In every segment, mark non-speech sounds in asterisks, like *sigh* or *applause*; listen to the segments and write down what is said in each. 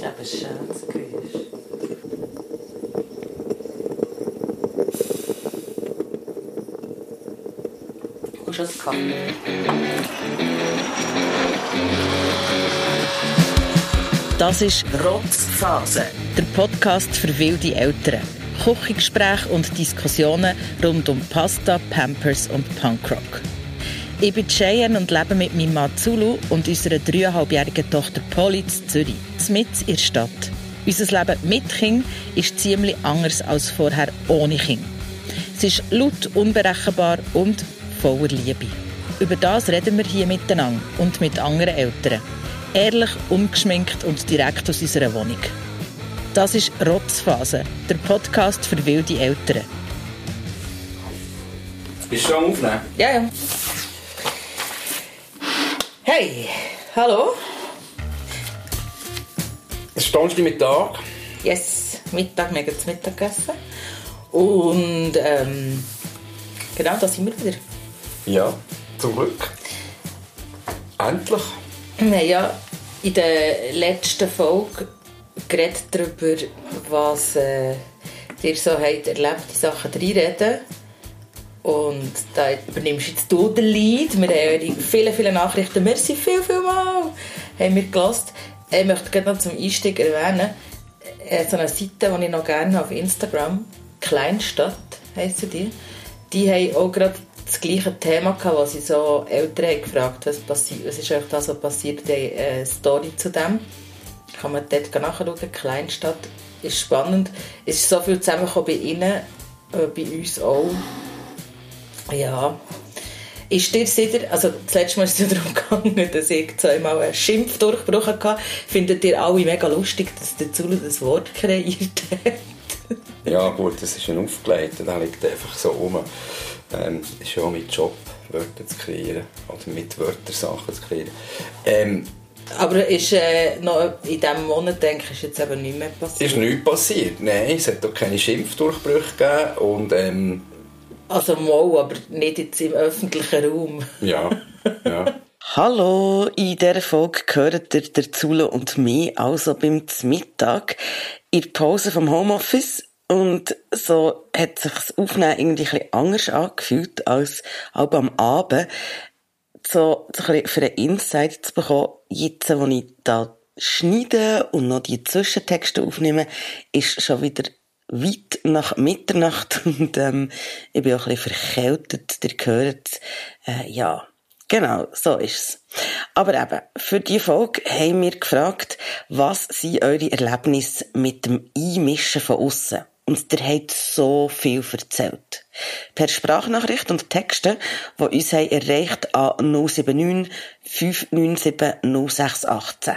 ist eben schön, das Geräusch. Und schon das ist Rotzphase. der Podcast für wilde Eltern. Küchengespräche und Diskussionen rund um Pasta, Pampers und Punkrock. Ich bin Cheyenne und lebe mit meinem Mann Zulu und unserer dreieinhalbjährigen Tochter Polly in Zürich, mit in der Stadt. Unser Leben mit Kind ist ziemlich anders als vorher ohne Kind. Es ist laut, unberechenbar und voller Liebe. Über das reden wir hier miteinander und mit anderen Eltern. Ehrlich, ungeschminkt und direkt aus unserer Wohnung. Das ist Rotzphase, der Podcast für wilde Eltern. Bist du schon am Aufnehmen? Ja, ja. Hey, hallo? Es ist Donnerstagmittag. Yes, Mittag, wir haben jetzt Mittag gegessen. Und ähm, genau, da sind wir wieder. Ja, zum Glück. Endlich. Wir haben ja in der letzten Folge geredet darüber, was äh, ihr so habt erlebt, die Sachen reinreden. Und da übernimmst jetzt du den Lead. Wir haben eure viele, viele Nachrichten. Merci viel, viel mal. Haben wir gelassen. Ich möchte gerne noch zum Einstieg erwähnen, äh, so eine Seite, die ich noch gerne auf Instagram, Kleinstadt heisst die. Die haben auch gerade das gleiche Thema gehabt, wo sie so Eltern gefragt, was, passiert, was ist eigentlich das, was passiert, die haben eine Story zu dem. Kann man dort nachschauen, Kleinstadt. Ist spannend. Es ist so viel zusammengekommen bei ihnen, äh, bei uns auch. Ja. Ist dir sicher, also das letzte Mal ist es ja *laughs* darum gegangen, dass ich zweimal einen Schimpfdurchbruch hatte. Findet ihr alle mega lustig, dass der Zulu das Wort kreiert hat? Ja gut, das ist ein aufgeleitet, der liegt einfach so rum. Ähm, ist ja auch mein Job, Wörter zu kreieren. Oder mit Wörtern Sachen zu kreieren. Ähm, Aber ist äh, noch in diesem Monat, denke ich, ist jetzt eben nicht mehr passiert? ist nichts passiert. Nein, es hat auch keine Schimpfdurchbrüche gegeben. Und ähm, Also mal, aber nicht jetzt im öffentlichen Raum. ja, ja. *laughs* Hallo, in dieser Folge gehört ihr der Zulu und mich also beim Mittag in der Pause vom Homeoffice und so hat sich das Aufnehmen irgendwie ein bisschen anders angefühlt als auch am Abend. So, so ein bisschen für einen Insight zu bekommen, jetzt, wo ich da schneide und noch die Zwischentexte aufnehme, ist schon wieder weit nach Mitternacht *laughs* und ähm, ich bin auch ein bisschen verkältet, ihr hört äh, ja, genau, so ist's. Aber eben, für die Folge haben wir gefragt, was sind eure Erlebnisse mit dem Einmischen von außen? Und ihr habt so viel erzählt. Per Sprachnachricht und Texte, die uns haben erreicht an 079 597 0618.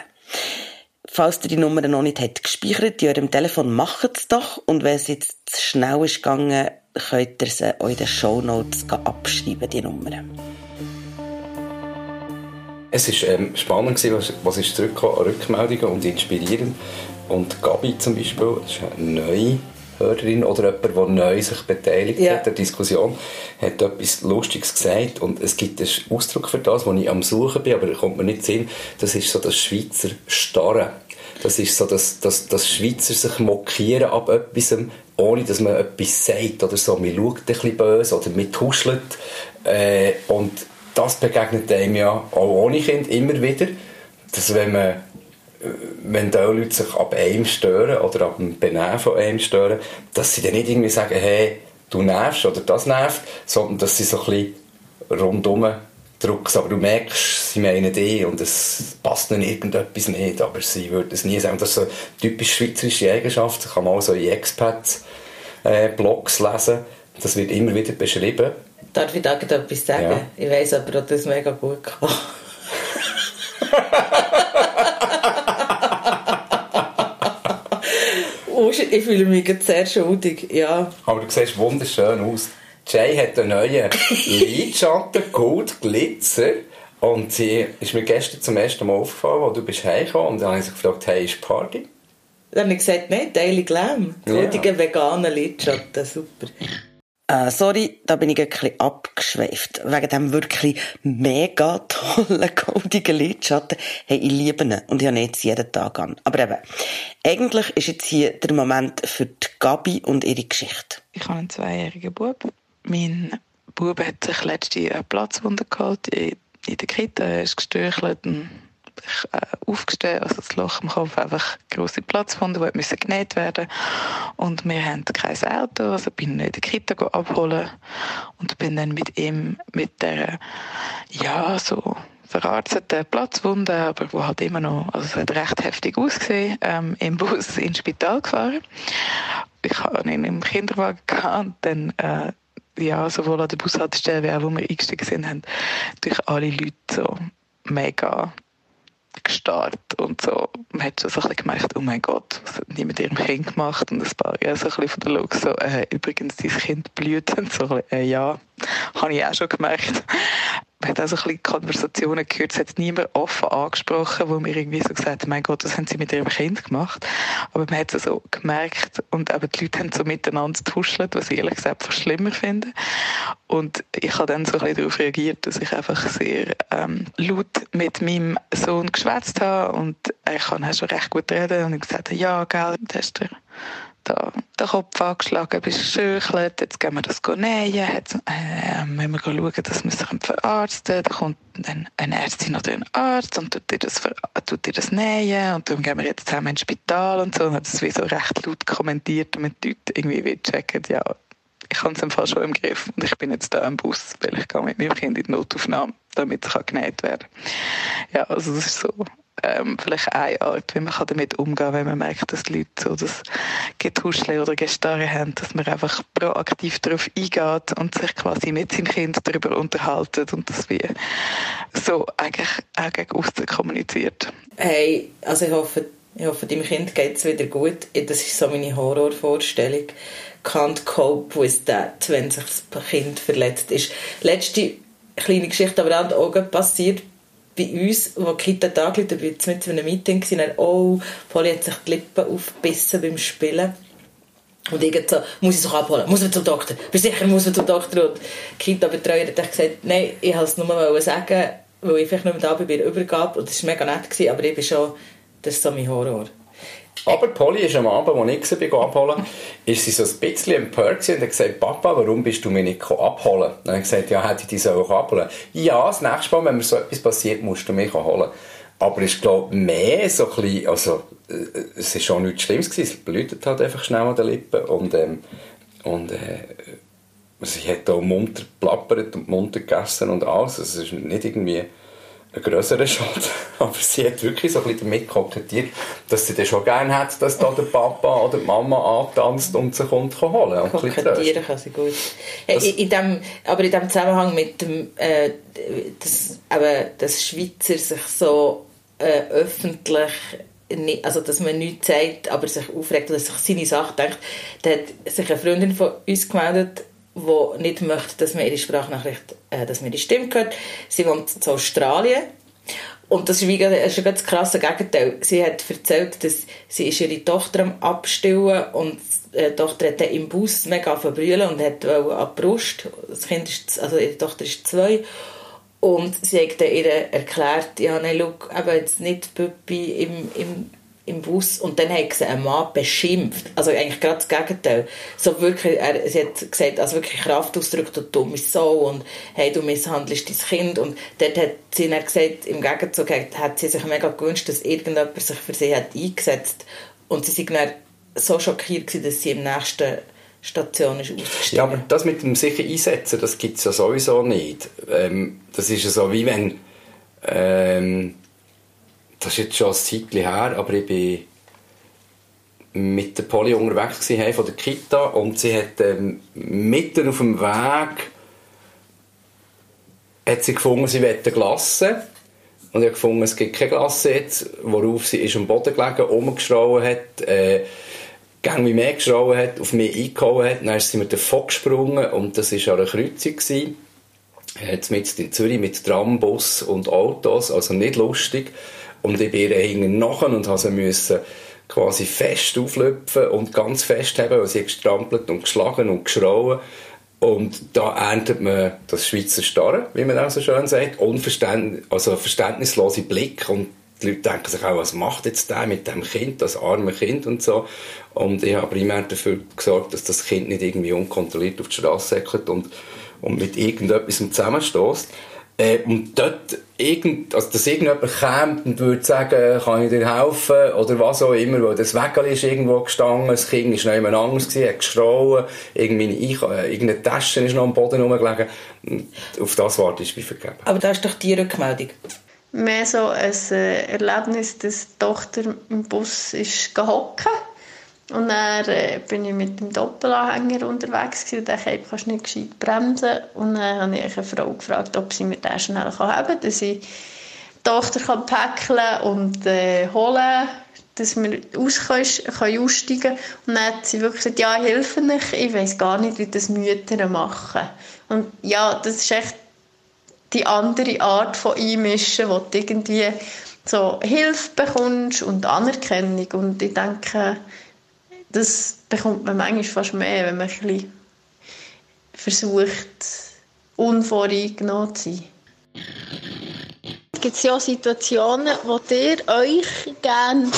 Falls ihr die Nummer noch nicht habt gespeichert in eurem Telefon, macht es doch. Und wenn es jetzt zu schnell ist gegangen, könnt ihr sie in den Shownotes abschreiben, die Nummer. Es war ähm, spannend, gewesen, was, was ist zurückgekommen an Rückmeldungen und inspirierend. Und Gabi zum Beispiel, das ist eine neue Hörerin oder jemand, der neu sich beteiligt Ja. hat an der Diskussion, hat etwas Lustiges gesagt. Und es gibt einen Ausdruck für das, wo ich am Suchen bin, aber da kommt mir nicht sehen. Das ist so das Schweizer Starren. Das ist so das, das, das Schweizer sich mokieren ab etwas, ohne dass man etwas sagt oder so. Man schaut ein bisschen böse oder man tuschelt. Äh, und das begegnet einem ja auch ohne Kind immer wieder, dass wenn man wenn da Leute sich ab einem stören oder ab dem Benehmen von einem stören, dass sie dann nicht irgendwie sagen, hey, du nervst oder das nervt, sondern dass sie so ein bisschen rundum drücken. Aber du merkst, sie meinen dich und es passt ihnen irgendetwas nicht, aber sie würden es nie sagen. Und das ist so eine typisch schweizerische Eigenschaft, das kann man auch so in Expats-Blogs lesen, das wird immer wieder beschrieben. Darf ich da etwas sagen? Ja. Ich weiss aber, dass das mega gut kann. *laughs* Ich fühle mich sehr schuldig, ja. Aber du siehst wunderschön aus. Jay hat einen neuen Lidschatten, Gold, Glitzer. Und sie ist mir gestern zum ersten Mal aufgefallen, als du bist heimgekommen. Und dann habe ich sie gefragt, hey, ist Party? Dann habe ich gesagt, nein, Daily Glam. Die Ja. veganen Lidschatten, super. Äh, sorry, da bin ich ein bisschen abgeschweift. Wegen dem wirklich mega tollen, goldigen Lidschatten. Hey, ich liebe ihn und ich habe ihn jetzt jeden Tag an. Aber eben, eigentlich ist jetzt hier der Moment für die Gabi und ihre Geschichte. Ich habe einen zweijährigen Bub. Mein Bub hat sich letzte eine Platzwunde geholt in, in der Kita. Er ist gestürchelt und äh, aufgestellt, also das Loch im Kopf einfach große Platzwunde, die müssen genäht werden und wir haben kein Auto, also bin ich in der Kita abholen und bin dann mit ihm mit der ja so verarzteten Platzwunde, aber wo halt immer noch, also es hat recht heftig ausgesehen, ähm, im Bus ins Spital gefahren. Ich habe ihn im Kinderwagen gehabt und dann äh, ja, sowohl an der Bushaltestelle wie auch, wo wir eingestiegen sind, haben durch alle Leute so mega gestarrt und so. Man hat schon so ein gemerkt, oh mein Gott, was hat mit ihrem Kind gemacht? Und ein paar Jahre so ein von der Look so, äh, übrigens, dein Kind blüht. *laughs* Und so, äh, ja, habe ich auch schon gemerkt man hat auch so ein bisschen Konversationen gehört, es hat niemand offen angesprochen, wo mir irgendwie so gesagt hat, mein Gott, was haben sie mit ihrem Kind gemacht? Aber man hat es so gemerkt und eben die Leute haben so miteinander getuschelt, was ich ehrlich gesagt fast schlimmer finde. Und ich habe dann so ein bisschen darauf reagiert, dass ich einfach sehr ähm, laut mit meinem Sohn geschwätzt habe und er kann auch schon recht gut reden und ich gesagt ja, gell, das ist der da den Kopf angeschlagen, bist geschöchelt, jetzt gehen wir das nähen, jetzt äh, müssen wir schauen, dass wir sich verarzten, da kommt dann eine Ärztin oder ein Arzt und tut dir das, tut dir das nähen und dann gehen wir jetzt zusammen ins Spital und so und hat das wie so recht laut kommentiert, damit die Leute irgendwie wie checken, ja, ich habe es im Fall schon im Griff und ich bin jetzt da im Bus, weil ich gehe mit meinem Kind in die Notaufnahme, damit es genäht werden kann. Ja, also das ist so ähm, vielleicht eine Art, wie man damit umgehen kann, wenn man merkt, dass die Leute so das Getuschle oder Gestarre haben, dass man einfach proaktiv darauf eingeht und sich quasi mit seinem Kind darüber unterhalten und das wie so eigentlich auch gegen aussen kommuniziert. Hey, also ich hoffe, ich hoffe, deinem Kind geht es wieder gut. Das ist so meine Horrorvorstellung. Can't cope with that, wenn sich das Kind verletzt ist. Letzte kleine Geschichte aber auch passiert bei uns, wo Kita da angerufen hat, jetzt mit einem Meeting gewesen, dann, oh, Polly hat sich die Lippen aufgebissen beim Spielen. Und ich so, muss ich es abholen, muss man zum Doktor, bist sicher, muss man zum Doktor. Und die Kita-Betreuer hat gesagt, nein, ich wollte es nur sagen, weil ich vielleicht nicht mehr da bin bei der Übergabe. Und das war mega nett, aber ich bin schon, das ist so mein Horror. Aber Polly ist am Abend, als ich sie abholen *laughs* ist sie so ein bisschen empört und hat gesagt, Papa, warum bist du mich nicht abholen? Und dann habe ich gesagt, ja, hätte ich dich auch abholen Ja, das nächste Mal, wenn mir so etwas passiert, musst du mich abholen. Aber ich glaube, mehr so ein bisschen, also, äh, es ist schon nichts Schlimmes gewesen, es blutet halt einfach schnell an den Lippen und, ähm, und, äh, sie hat auch munter plappert und munter gegessen und alles, also, es ist nicht irgendwie, ein grösserer Schaden. *laughs* Aber sie hat wirklich so ein bisschen damit kokettiert, dass sie das schon gerne hat, dass da der Papa oder die Mama antanzt und sie kommt holen und Kokettieren kann sie gut. In, in dem, aber in dem Zusammenhang mit dem, äh, das, aber das Schweizer sich so äh, öffentlich nicht, also dass man nichts sagt, aber sich aufregt oder sich seine Sache denkt, da hat sich eine Freundin von uns gemeldet, die nicht möchte, dass man ihre Sprachnachricht, äh, dass man ihre Stimme hört. Sie wohnt in Australien. Und das ist, wie, das ist ein ganz krasses Gegenteil. Sie hat erzählt, dass sie ist ihre Tochter am Abstillen und äh, die Tochter hat im Bus mega verbrüllen und hat an die Brust. Das kind ist, also ihre Tochter ist zwei. Und sie hat ihr erklärt, ja, nein, schau, jetzt nicht Püppi im, im im Bus und dann hat sie einen Mann beschimpft. Also eigentlich gerade das Gegenteil. So wirklich, er, sie hat gesagt, also wirklich Kraft ausdrückt, du dumme Sau und hey, du misshandelst dein Kind und dort hat sie dann gesagt, im Gegenzug hat sie sich mega gewünscht, dass irgendjemand sich für sie hat eingesetzt und sie sind dann so schockiert gewesen, dass sie im nächsten Station ist ausgestiegen. Ja, aber das mit dem sicher einsetzen, das gibt es ja sowieso nicht. Ähm, das ist ja so, wie wenn ähm, das ist jetzt schon ein Zeitchen her, aber ich bin mit der Polly unterwegs von der Kita und sie hat ähm, mitten auf dem Weg hat sie gefunden, sie will Glasse und ich habe gefunden, es gibt keine Glasse jetzt, worauf sie ist am Boden gelegen, umgeschrauen hat, äh, gang wie mehr geschrauen hat, auf mich eingehauen hat, dann ist sie mit davon gesprungen und das war an einer Kreuzung gewesen. Jetzt mit in Zürich mit Tram, Bus und Autos, also nicht lustig. Und ich bin ihr hinten nachher und musste müssen quasi fest auflöpfen und ganz fest haben, weil sie gestrampelt und geschlagen und geschrauen. Und da erntet man das Schweizer Starren, wie man auch so schön sagt, Unverständ also verständnislose Blick und die Leute denken sich auch, was macht jetzt der mit dem Kind, das arme Kind und so. Und ich habe primär dafür gesorgt, dass das Kind nicht irgendwie unkontrolliert auf die Straße säckelt und, und mit irgendetwas zusammenstößt. Äh, und dort, irgend, also dass irgendjemand kommt und würde sagen, kann ich dir helfen, oder was auch immer, weil das Wägel ist irgendwo gestanden, das Kind ist noch jemand anderes gewesen, hat geschrauen, irgendwie, äh, irgendeine Tasche ist noch am Boden rumgelegen. Auf das warte ich bei vergeben. Aber da ist doch die Rückmeldung. Mehr so ein äh, Erlebnis, dass die Tochter im Bus ist gehockt und dann äh, bin ich mit dem Doppelanhänger unterwegs gewesen, und dachte, ich kannst nicht gescheit bremsen. Und dann habe ich eine Frau gefragt, ob sie mir den schnell haben kann, dass ich die Tochter kann päckeln und äh, holen dass wir aus können, können aussteigen Und dann hat sie wirklich gesagt, ja, helfe nicht, ich weiß gar nicht, wie das Mütter machen. Und ja, das ist echt die andere Art von Einmischen, wo du irgendwie so Hilfe bekommst und Anerkennung. Und ich denke, das bekommt man manchmal fast mehr, wenn man ein bisschen versucht, unvoreingenommen zu sein. Gibt es ja Situationen, wo ihr euch gerne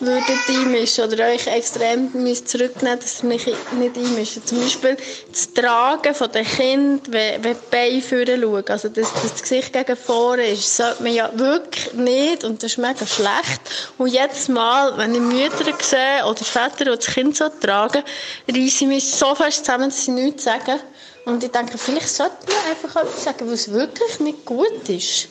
würdet einmischen oder euch extrem zurücknehmen dass ihr mich nicht einmischen Zum Beispiel das Tragen von den Kind, wenn, wenn die Beine vorne schauen, also dass, dass das Gesicht gegen vorne ist, sollte man ja wirklich nicht und das ist mega schlecht. Und jedes Mal, wenn ich Mütter sehe oder Väter, die das Kind so tragen, reiße ich mich so fest zusammen, dass sie nichts sagen. Und ich denke, vielleicht sollte man einfach etwas sagen, es wirklich nicht gut ist.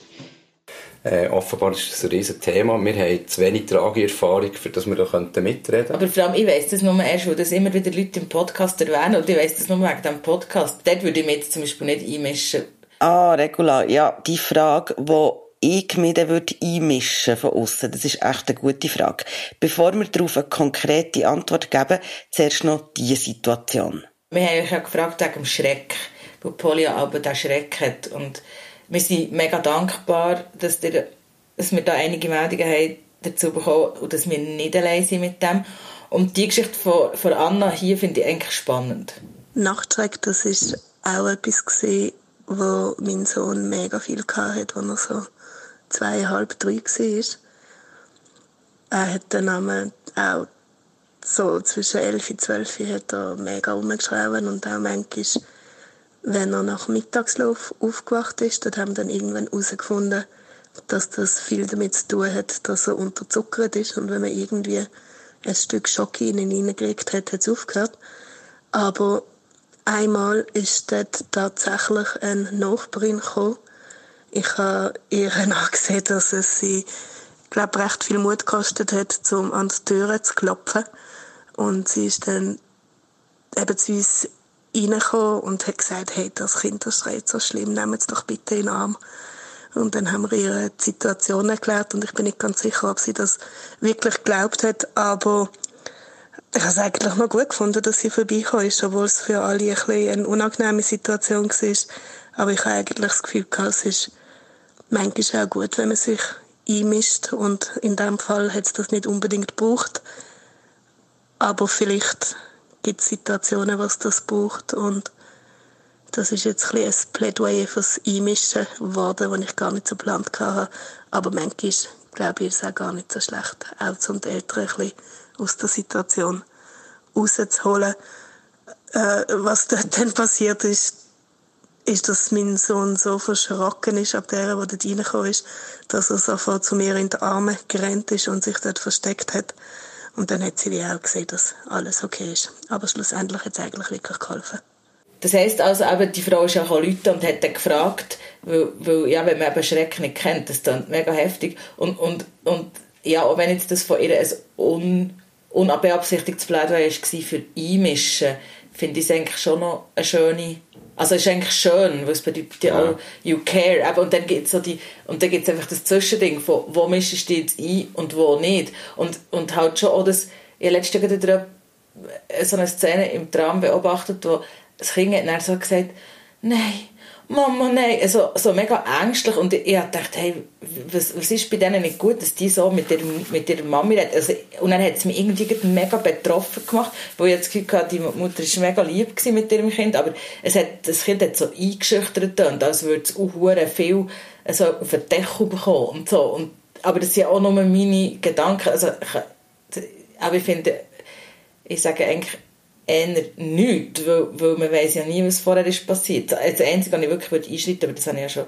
Äh, offenbar ist das ein riesen Thema. Wir haben zu wenig Trageerfahrung, für das wir da mitreden könnten. Aber vor allem, ich weiss das nur erst, weil das immer wieder Leute im Podcast erwähnen und ich weiss das nur wegen diesem Podcast. Dort würde ich mich jetzt zum Beispiel nicht einmischen. Ah, Regula, ja, die Frage, wo ich mich dann würde einmischen von außen, das ist echt eine gute Frage. Bevor wir darauf eine konkrete Antwort geben, zuerst noch diese Situation. Wir haben euch ja gefragt wegen dem Schreck, weil Polly aber den Schreck hat und wir sind mega dankbar, dass, der, dass wir da einige Meldungen haben dazu bekommen und dass wir nicht allein sind mit dem. Und die Geschichte von, von Anna hier finde ich eigentlich spannend. Nachtschreck, das ist auch etwas gesehen, wo mein Sohn mega viel hatte, als er so zweieinhalb, drei war. Er hat dann auch so zwischen elf und zwölf hat er mega rumgeschrien und auch manchmal wenn er nach Mittagslauf aufgewacht ist, dort haben wir dann irgendwann herausgefunden, dass das viel damit zu tun hat, dass er unterzuckert ist und wenn man irgendwie ein Stück Schocke in ihn hineingekriegt hat, hat es aufgehört. Aber einmal ist dort tatsächlich eine Nachbarin gekommen. Ich habe ihr *laughs* angesehen, dass es sie, glaube recht viel Mut gekostet hat, um an die Türe zu klopfen. Und sie ist dann eben zu uns reingekommen und hat gesagt, hey, das Kind das schreit so schlimm, nehmt es doch bitte in den Arm. Und dann haben wir ihr die Situation erklärt und ich bin nicht ganz sicher, ob sie das wirklich geglaubt hat, aber ich habe es eigentlich noch gut gefunden, dass sie vorbeigekommen ist, obwohl es für alle ein bisschen eine unangenehme Situation war. Aber ich habe eigentlich das Gefühl gehabt, es ist manchmal auch gut, wenn man sich einmischt und in dem Fall hat es das nicht unbedingt gebraucht. Aber vielleicht gibt Situationen, was das braucht und das ist jetzt ein, ein Plädoyer fürs Einmischen geworden, das ich gar nicht so geplant hatte. Aber manchmal, glaube ich, ist es auch gar nicht so schlecht, um die Eltern ein bisschen aus der Situation rauszuholen. Äh, was dort dann passiert ist, ist, dass mein Sohn so verschrocken ist ab der, wo dort reingekommen ist, dass er sofort zu mir in die Arme gerannt ist und sich dort versteckt hat. Und dann hat sie wie auch gesehen, dass alles okay ist. Aber schlussendlich hat es eigentlich wirklich geholfen. Das heisst also, eben, die Frau ist ja Leute und hat dann gefragt, weil, weil, ja, wenn man eben Schreck nicht kennt, das ist mega heftig. Und, und, und ja, auch wenn jetzt das von ihr ein un, unbeabsichtigtes Plädoyer war für Einmischen, finde ich es eigentlich schon noch eine schöne also es ist eigentlich schön, weil es bedeutet ja auch, you care. Aber, und dann gibt es so die, und dann gibt's einfach das Zwischending von, wo mischst du jetzt ein und wo nicht. Und, und halt schon auch das, ich habe letztens wieder so eine Szene im Tram beobachtet, wo das Kind hat dann so gesagt, nein, Mama, nein, also, so mega ängstlich und ich, ich dachte, hey, was, was ist bei denen nicht gut, dass die so mit ihrer, mit ihrer Mami reden. Also, und dann hat es mich irgendwie mega betroffen gemacht, weil ich jetzt Gefühl hatte, die Mutter war mega lieb mit ihrem Kind, aber es hat, das Kind hat so eingeschüchtert und als würde es auch viel also, auf den Deckel bekommen und so. Und, aber das sind auch nur meine Gedanken, also, ich, aber ich finde, ich sage eigentlich, eher nichts, weil, weil man weiß ja nie, was vorher ist passiert. Das Einzige, was ich wirklich einschreiten würde, aber das habe ich ja schon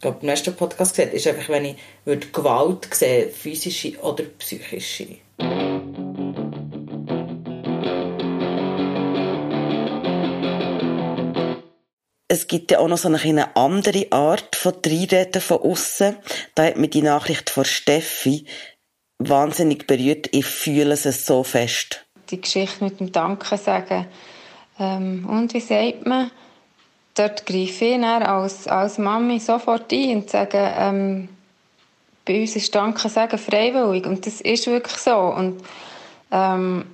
glaube, im ersten Podcast gesagt, ist einfach, wenn ich würde Gewalt sehe, physische oder psychische. Es gibt ja auch noch so eine andere Art von Dreireden von außen. Da hat mich die Nachricht von Steffi wahnsinnig berührt. Ich fühle es so fest die Geschichte mit dem Danke sagen. Ähm, und wie sagt man? Dort greife ich als, als Mami sofort ein und sage, ähm, bei uns ist Danke sagen freiwillig. Und das ist wirklich so. Und ähm,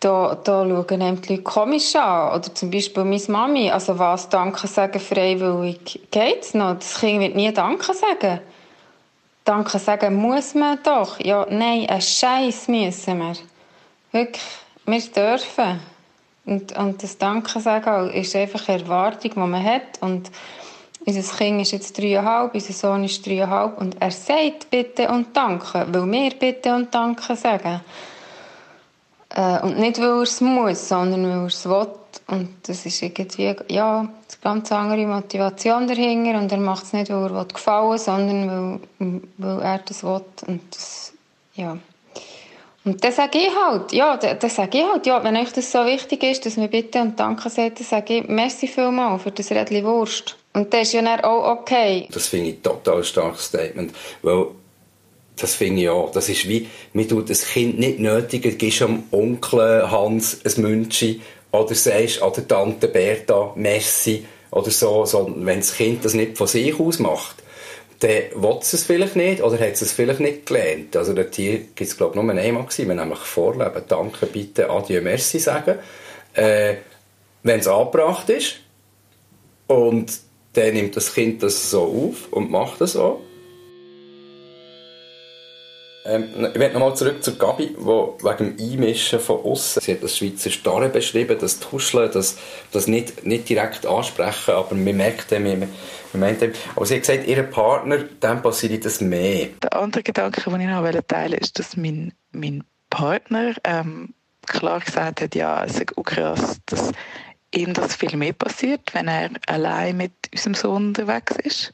da, da schauen einem die Leute komisch an. Oder zum Beispiel meine Mami. Also was Danke sagen freiwillig geht es noch? Das Kind wird nie Danke sagen. Danke sagen muss man doch. Ja, nein, ein Scheiß müssen wir. Wirklich, wir dürfen. Und, und das Danke sagen ist einfach eine Erwartung, die man hat. Und unser Kind ist jetzt dreieinhalb, unser Sohn ist dreieinhalb und er sagt Bitte und Danke, weil wir Bitte und Danke sagen. Äh, und nicht, weil er es muss, sondern weil er es will. Und das ist irgendwie, ja, eine ganz andere Motivation dahinter. Und er macht es nicht, weil er gefallen will, sondern weil, weil er das will. Und das, ja. Und das sage ich halt, ja, das sage ich halt, ja, wenn euch das so wichtig ist, dass wir bitte und danke sagt, dann sage ich, merci vielmal für das Rädchen Wurst. Und das ist ja dann auch okay. Das finde ich ein total starkes Statement, weil das finde ich auch. Das ist wie, man tut das Kind nicht nötig, gibst am Onkel Hans ein Münchi oder sagst an der Tante Berta Messi oder so, sondern wenn das Kind das nicht von sich aus macht, dann will es es vielleicht nicht oder hat es vielleicht nicht gelernt. Also dort hier gibt es glaube ich nur einmal gewesen, nämlich vorleben, danke, bitte, adieu, merci sagen. Äh, wenn es angebracht ist und dann nimmt das Kind das so auf und macht das auch ähm, ich werde nochmal zurück zur Gabi, die wegen dem Einmischen von außen, sie hat das Schweizer Starre beschrieben, das Tuscheln, das, das nicht, nicht direkt ansprechen, aber man merkt dem, man, man meint dem. Aber sie hat gesagt, ihr Partner, dem passiert das mehr. Der andere Gedanke, den ich noch teilen ist, dass mein, mein Partner ähm, klar gesagt hat, ja, es ist auch krass, dass ihm das viel mehr passiert, wenn er allein mit unserem Sohn unterwegs ist.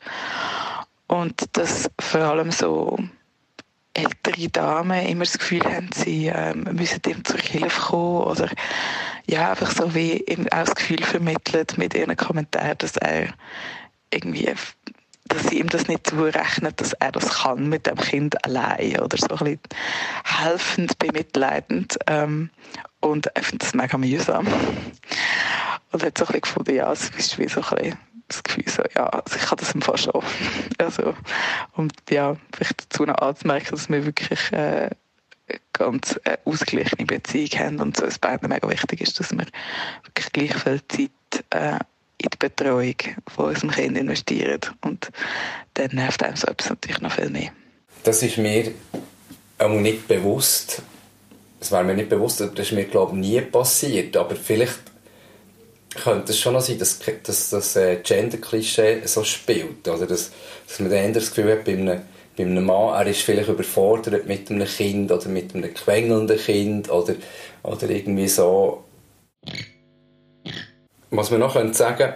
Und dass vor allem so ältere Damen immer das Gefühl haben, sie ähm, müssen ihm zur Hilfe kommen oder ja, einfach so wie ihm auch das Gefühl vermittelt mit ihren Kommentaren, dass er irgendwie dass sie ihm das nicht zurechnet, dass er das kann mit dem Kind allein oder so ein bisschen helfend, bemitleidend ähm, und ich finde das mega mühsam. Und hat so ein bisschen gefunden, ja, es ist wie so ein bisschen das Gefühl so, ja, also ich kann das im Fall schon. *laughs* Also, und ja, vielleicht dazu noch anzumerken, dass wir wirklich äh, ganz äh, ausgeglichene Beziehung haben und so es beiden mega wichtig ist, dass wir wirklich gleich viel Zeit äh, in die Betreuung von unserem Kind investieren. Und dann nervt einem so etwas natürlich noch viel mehr. Das ist mir auch nicht bewusst. Das war mir nicht bewusst, das ist mir, glaube ich, nie passiert. Aber vielleicht könnte es schon noch sein, dass, dass das äh, Gender-Klischee so spielt. Oder dass, dass man dann das Gefühl hat, bei einem, bei einem Mann, er ist vielleicht überfordert mit einem Kind oder mit einem quengelnden Kind oder, oder irgendwie so. Was man noch sagen könnte,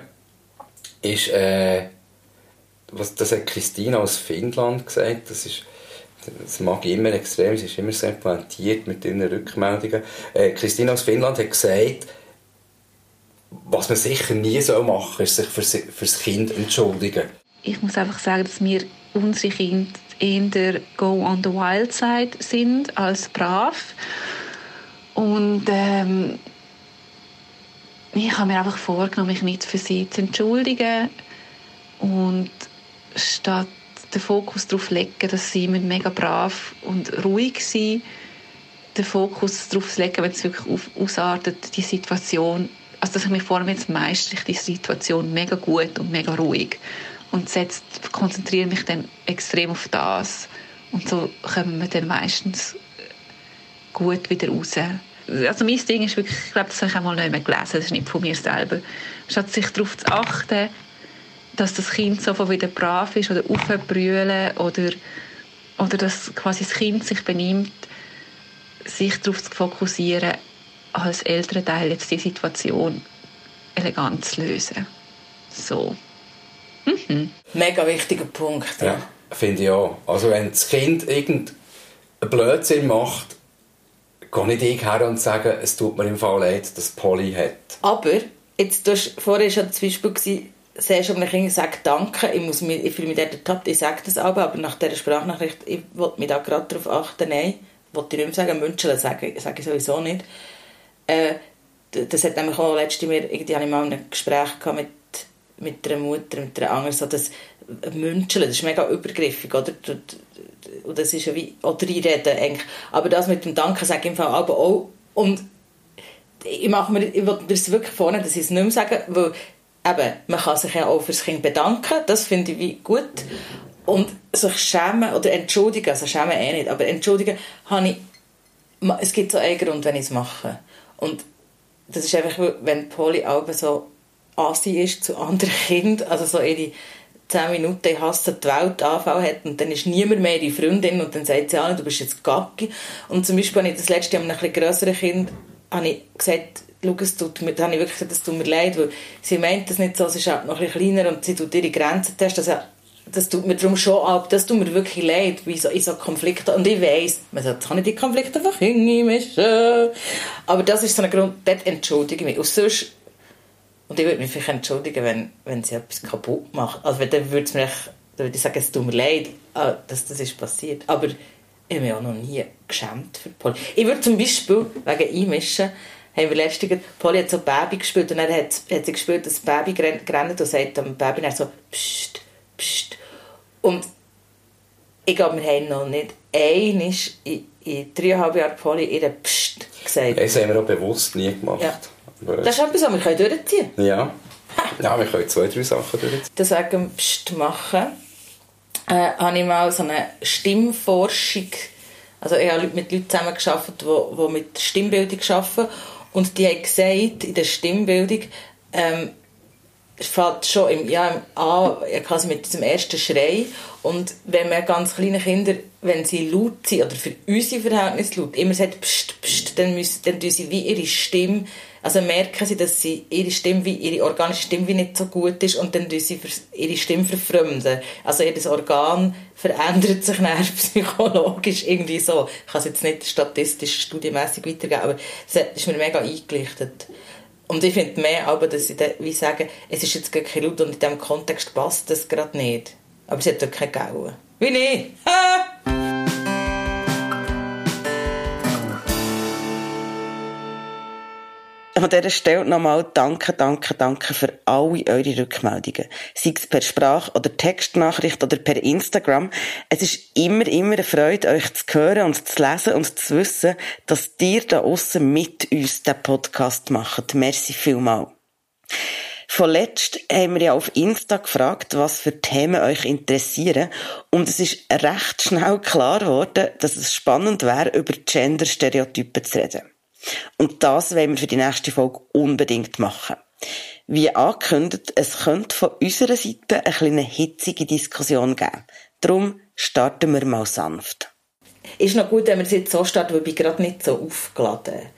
ist, äh, was, das hat Christina aus Finnland gesagt, das ist, das mag ich immer extrem, sie ist immer sehr pointiert mit ihren Rückmeldungen. Äh, Christina aus Finnland hat gesagt, was man sicher nie so machen soll, ist sich für, für das Kind entschuldigen. Ich muss einfach sagen, dass wir unsere Kinder eher go on the wild side sind als brav. Und ähm, ich habe mir einfach vorgenommen, mich nicht für sie zu entschuldigen und statt den Fokus darauf legen, dass sie mega brav und ruhig sind, den Fokus darauf legen, wenn es wirklich ausartet, die Situation Also dass ich mich vor allem jetzt meistere ich die Situation mega gut und mega ruhig. Und setzt, konzentriere mich dann extrem auf das. Und so kommen wir dann meistens gut wieder raus. Also mein Ding ist wirklich, ich glaube, das habe ich einmal nicht mehr gelesen, das ist nicht von mir selber, statt sich darauf zu achten, dass das Kind sofort wieder brav ist oder aufbrüllen oder, oder dass quasi das Kind sich benimmt, sich darauf zu fokussieren, als älterer Teil jetzt die Situation elegant zu lösen. So. Mhm. Mega wichtiger Punkt. Ja, ja finde ich auch. Also wenn das Kind irgendeinen Blödsinn macht, gehe nicht ich her und sage, es tut mir im Fall leid, dass Polly hat. Aber, jetzt, du hast, vorher war das Beispiel, gewesen, sehr schon einem Kind sagt Danke, ich, muss mich, ich fühle mich dort ertappt, ich sage das aber, aber nach dieser Sprachnachricht, ich wollte mich da gerade darauf achten, nein, wollte ich nicht mehr sagen, München sage, sage ich sowieso nicht. Äh, das hat nämlich auch letzte Mal, irgendwie habe ich mal ein Gespräch mit, mit einer Mutter, mit einer anderen, so das München, das ist mega übergriffig, oder? Und das ist ja wie, oder reden eigentlich. Aber das mit dem Danke sage ich im Fall aber auch. Und ich mache mir, ich will das wirklich vorne, dass ich es nicht mehr sage, weil eben, man kann sich ja auch fürs Kind bedanken, das finde ich wie gut. Und sich schämen oder entschuldigen, also schämen eh nicht, aber entschuldigen habe ich, es gibt so einen Grund, wenn ich es mache. Und das ist einfach, wenn Polly auch so assi ist zu anderen *laughs* Kindern, also so ihre 10 Minuten ich hasse die Welt Anfall hat und dann ist niemand mehr ihre Freundin und dann sagt sie, du bist jetzt Gacki. Und zum Beispiel habe ich das letzte Jahr mit einem etwas grösseren Kind habe ich gesagt, schau, es tut mir, habe ich wirklich gesagt, es tut mir leid, weil sie meint das nicht so, sie ist halt noch ein kleiner und sie tut ihre Grenzen testen. Also, das tut mir darum schon ab, das tut mir wirklich leid, wie so, in so Konflikten. Und ich weiss, man sagt, kann ich die Konflikte einfach hinmischen. Aber das ist so ein Grund, dort entschuldige ich mich. Und sonst, und ich würde mich vielleicht entschuldigen, wenn, wenn sie etwas kaputt macht. Also dann würde, mir dann würde ich sagen, es tut mir leid, ah, dass das ist passiert. Aber ich habe mich auch noch nie geschämt für Polly. Ich würde zum Beispiel, wegen Einmischen, haben wir letztens, Polly hat so Baby gespielt und dann hat, hat sie gespielt, dass das Baby gerannt und sagt dem Baby dann so, pst, pst. Und ich glaube, wir haben noch nicht einmal in, in dreieinhalb Jahren Polly ihr Psst gesagt. Das haben wir auch bewusst nie gemacht. Ja. Das ist etwas, was wir durchziehen können. Ja. Ja, wir können zwei, drei Sachen durchziehen. Deswegen Psst machen. Äh, habe ich mal so eine Stimmforschung, also ich habe mit Leuten zusammengearbeitet, die, die mit Stimmbildung arbeiten und die haben gesagt, in der Stimmbildung, ähm, fällt schon im, ja, an, quasi mit diesem ersten Schrei. Und wenn man ganz kleine Kinder, wenn sie laut sind, oder für unsere Verhältnisse laut, immer sagt, pst, pst, dann müssen, dann tun sie wie ihre Stimme, also merken sie, dass sie ihre Stimme, wie, ihre organische Stimme wie nicht so gut ist, und dann tun sie ihre Stimme verfremden. Also jedes Organ verändert sich dann *laughs* psychologisch irgendwie so. Ich kann es jetzt nicht statistisch, studienmässig weitergeben, aber das ist mir mega eingelichtet. Und ich finde mehr aber, dass ich wie sagen, es ist jetzt gar kein Laut und in diesem Kontext passt das gerade nicht. Aber sie hat dort keine Gauen. Wie nicht? Ha! An dieser Stelle nochmal danke, danke, danke für alle eure Rückmeldungen. Sei es per Sprach- oder Textnachricht oder per Instagram. Es ist immer, immer eine Freude, euch zu hören und zu lesen und zu wissen, dass ihr da außen mit uns den Podcast macht. Merci vielmal. Vorletzt haben wir ja auf Insta gefragt, was für Themen euch interessieren. Und es ist recht schnell klar geworden, dass es spannend wäre, über Gender-Stereotypen zu reden. Und das wollen wir für die nächste Folge unbedingt machen. Wie angekündigt, es könnte von unserer Seite eine kleine hitzige Diskussion geben. Darum starten wir mal sanft. Ist noch gut, wenn wir es jetzt so starten, weil ich gerade nicht so aufgeladen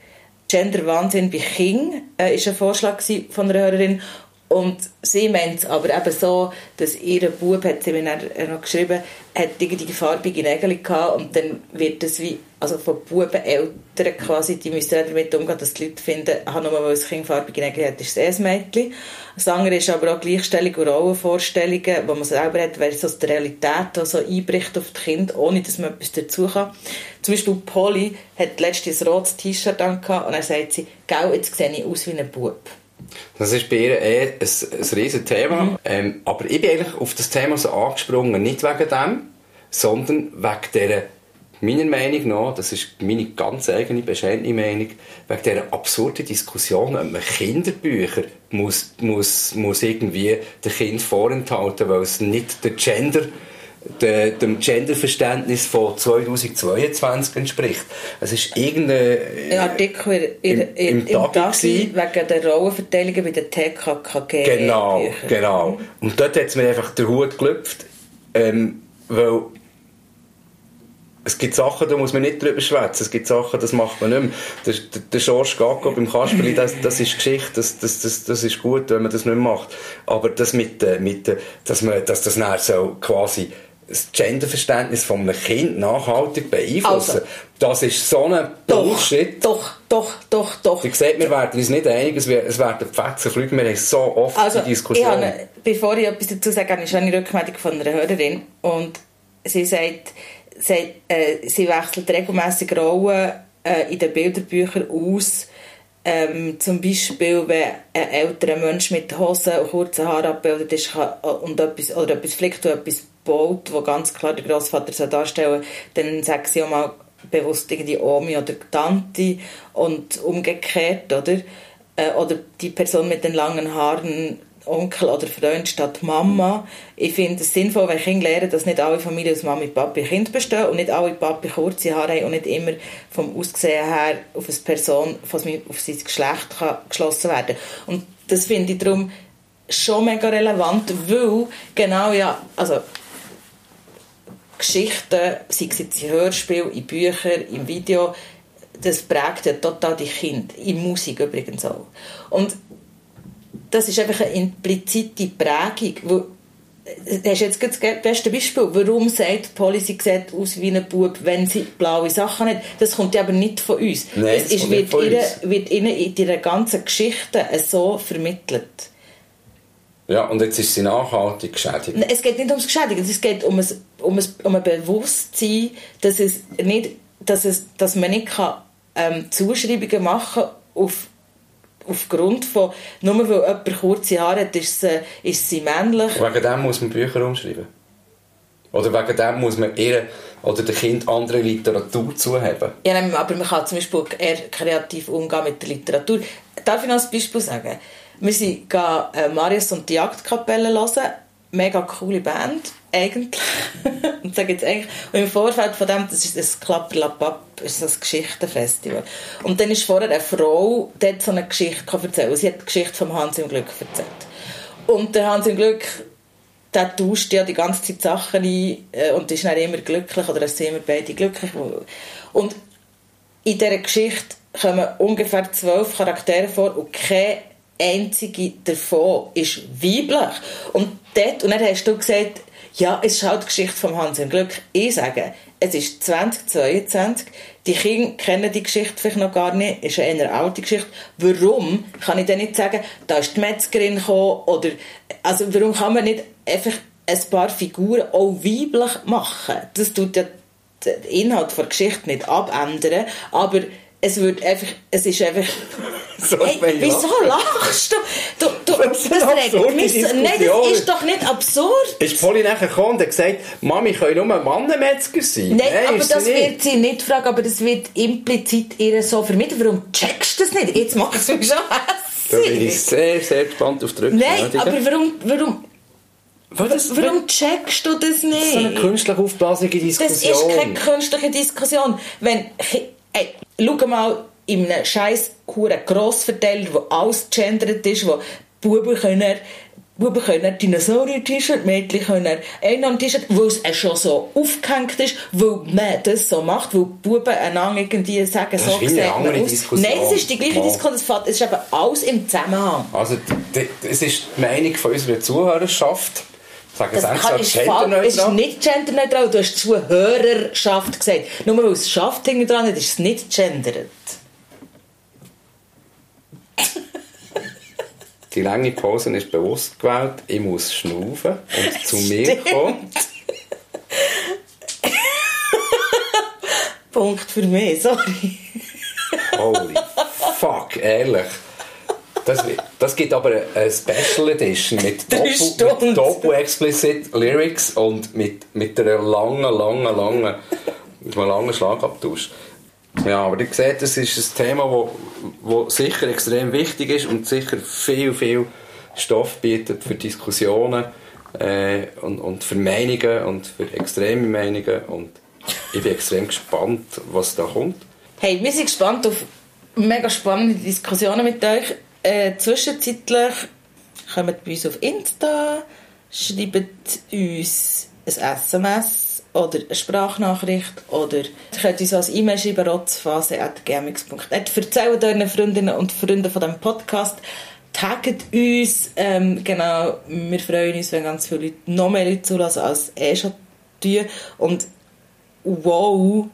Gender Wahnsinn bei King äh, ist ein Vorschlag von einer Hörerin und sie meint es aber eben so, dass ihr Bub, hat sie mir noch geschrieben, hat irgendwie farbige Nägel gehabt und dann wird es wie, also von Buben, Eltern quasi, die müssen damit umgehen, dass die Leute finden, ah, nur weil das Kind farbige Nägel hat, ist es ein Mädchen. Das andere ist aber auch Gleichstellung und Rollenvorstellungen, die man selber hat, versus die Realität, die so einbricht auf die Kinder, ohne dass man etwas dazu kann. Zum Beispiel Polly hat letztes rotes T-Shirt an und dann sagt sie, «Gell, jetzt sehe ich aus wie ein Bub.» Das ist bei ihr eh ein, ein riesiges Thema. Mhm. Ähm, aber ich bin eigentlich auf das Thema so angesprungen, nicht wegen dem, sondern wegen dieser meiner Meinung nach, das ist meine ganz eigene, bescheidene Meinung, wegen dieser absurden Diskussion, ob man Kinderbücher muss, muss, muss irgendwie den Kind vorenthalten, weil es nicht der Gender de, dem Genderverständnis von 2022 entspricht. Es ist irgendein Ein Artikel in, in, im, im, im im Tagi wegen der Rollenverteilung bei der TKKG. Genau, Büchern. genau. Und dort hat es mir einfach der Hut gelüpft, ähm, weil es gibt Sachen, da muss man nicht drüber schwätzen. Es gibt Sachen, das macht man nicht mehr. Der, der, der George Gacko beim Kasperli, das, das ist Geschichte, das, das, das, das ist gut, wenn man das nicht mehr macht. Aber das mit, äh, mit äh, dass, man, dass das nachher so quasi das Genderverständnis von einem Kind nachhaltig beeinflussen, Also. das ist so ein Bullshit. doch, doch, doch, doch. Wie gesagt, wir werden uns nicht einig, es werden Fetzen fliegen. Wir haben so oft Also, die ich Diskussion. habe, eine- bevor ich etwas dazu sage, habe ich schon eine Rückmeldung von einer Hörerin und sie sagt, sie, äh, sie wechselt regelmäßig Rollen äh, in den Bilderbüchern aus. Ähm, zum Beispiel, wenn ein älterer Mensch mit Hosen und kurzen Haaren abgebildet ist kann, und etwas, oder etwas flickt oder etwas baut, wo ganz klar der Großvater soll darstellen dann sagt sie auch mal bewusst irgendwie Omi oder Tante und umgekehrt, oder? Äh, oder die Person mit den langen Haaren Onkel oder Freund statt Mama. Ich finde es sinnvoll, wenn Kinder lernen, dass nicht alle Familien aus Mami, Papi, Kind bestehen und nicht alle Papi kurze Haare haben und nicht immer vom Aussehen her auf eine Person, auf sein Geschlecht kann geschlossen werden Und das finde ich darum schon mega relevant, weil genau ja, also Geschichten, sei es jetzt in Hörspielen, in Büchern, im Video, das prägt ja total die Kinder. In Musik übrigens auch. Und das ist einfach eine implizite Prägung. Wo, das ist jetzt das beste Beispiel. Warum sagt Polly, sie sieht aus wie ein Bub, wenn sie blaue Sachen hat? Das kommt ja aber nicht von uns. Nein, es das ist, kommt nicht wird, von ihnen, wird ihnen in ihrer ganzen Geschichte so vermittelt. Ja, und jetzt ist sie nachhaltig geschädigt. Es geht nicht ums Geschädigen, es geht um ein, um ein, um ein Bewusstsein, dass, es nicht, dass, es, dass man nicht kann, ähm, Zuschreibungen machen kann auf, aufgrund von, nur weil jemand kurze Haare hat, ist sie, ist sie männlich. Wegen dem muss man Bücher umschreiben. Oder wegen dem muss man ihr oder dem Kind andere Literatur zuheben. Ja, aber man kann zum Beispiel eher kreativ umgehen mit der Literatur. Darf ich noch ein Beispiel sagen? Wir sind äh, Marius und die Jagdkapelle hören. Mega coole Band, eigentlich. *laughs* und, sage jetzt eigentlich. und im Vorfeld von dem, das ist das Klapperlapapp, ist das Geschichtenfestival. Und dann ist vorher eine Frau, die hat so eine Geschichte erzählt. Sie hat die Geschichte vom Hans im Glück erzählt. Und der Hans im Glück, der tauscht ja die ganze Zeit Sachen ein äh, und ist dann immer glücklich oder es sind immer beide glücklich. Und in dieser Geschichte kommen ungefähr zwölf Charaktere vor und keine einzige davon ist weiblich. Und dort, und dann hast du gesagt, ja, es ist halt die Geschichte von Hans im Glück. Ich sage, es ist 2022, die Kinder kennen die Geschichte vielleicht noch gar nicht, ist eine alte Geschichte. Warum kann ich denn nicht sagen, da ist die Metzgerin gekommen, oder, also warum kann man nicht einfach ein paar Figuren auch weiblich machen? Das tut ja den Inhalt der Geschichte nicht abändern, aber es wird einfach, es ist einfach... *laughs* So, hey, wieso lachst du? du, du Das ist das regt mich Nein, das ist doch nicht absurd. Ist Polly nachher gekommen und hat gesagt, Mami, können nur Mannenmetzger sein? Nein, aber ist sie das nicht. wird sie nicht fragen, aber das wird implizit ihr so vermittelt. Warum checkst du das nicht? Jetzt macht es mich schon Da bin ich hässlich. sehr, sehr gespannt auf die Nein, Rückmeldungen. aber warum, warum, Was? warum checkst du das nicht? so eine künstlich aufblasige Das Diskussion. ist keine künstliche Diskussion. Wenn, ey, schau mal in einem scheiß Grossverteiler, wo alles gendert ist, wo Buben können Buben können Dinosaurier-T-Shirt, Mädchen können Einhorn-T-Shirt, weil es schon so aufgehängt ist, weil man das so macht, weil die Buben einander irgendwie sagen, Das so ist sieht man aus. Diskussion. Nein, es ist die gleiche. Diskussion, es ist eben alles im Zusammenhang. Also, es ist die Meinung von unserer Zuhörerschaft. Sagen Das kann, extra ist, es ist genderneutral. nicht genderneutral, du hast Zuhörerschaft gesagt. Nur weil es Schaft hinten dran hat, ist es nicht gendert. *laughs* Die lange Pause ist bewusst gewählt. Ich muss schnaufen und zu mir kommen. *laughs* Punkt für mich, sorry. Holy fuck, ehrlich. Das, das gibt aber eine Special Edition mit *laughs* Doppel, mit Doppel explicit Lyrics und mit, mit einer langen, langen, langen mit einem langen Schlagabtausch. Ja, aber ihr seht, das ist ein Thema, wo, wo sicher extrem wichtig ist und sicher viel, viel Stoff bietet für Diskussionen äh, und, und für Meinungen und für extreme Meinungen und ich bin extrem gespannt, was da kommt. Hey, wir sind gespannt auf mega spannende Diskussionen mit euch. Äh, zwischenzeitlich kommt bei uns auf Insta, schreibt uns ein SMS oder eine Sprachnachricht oder ihr könnt uns als E-Mail schreiben, rotzphase.gmx.net. Erzählt euren Freundinnen und Freunden von diesem Podcast. Taggt uns. Ähm, genau, wir freuen uns, wenn ganz viele Leute noch mehr Leute zulassen, als eh schon tun. Und wow,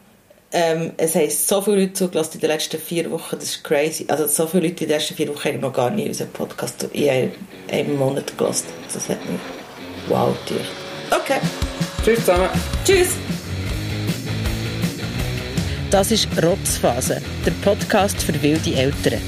ähm, es haben so viele Leute zugelassen in den letzten vier Wochen, das ist crazy. Also so viele Leute in den letzten vier Wochen haben noch gar nicht unseren Podcast in einem, einem Monat gelassen. Das hat mich wow gedacht. Okay. Tschüss zusammen. Tschüss. Das ist Rotzphase, der Podcast für wilde Eltern.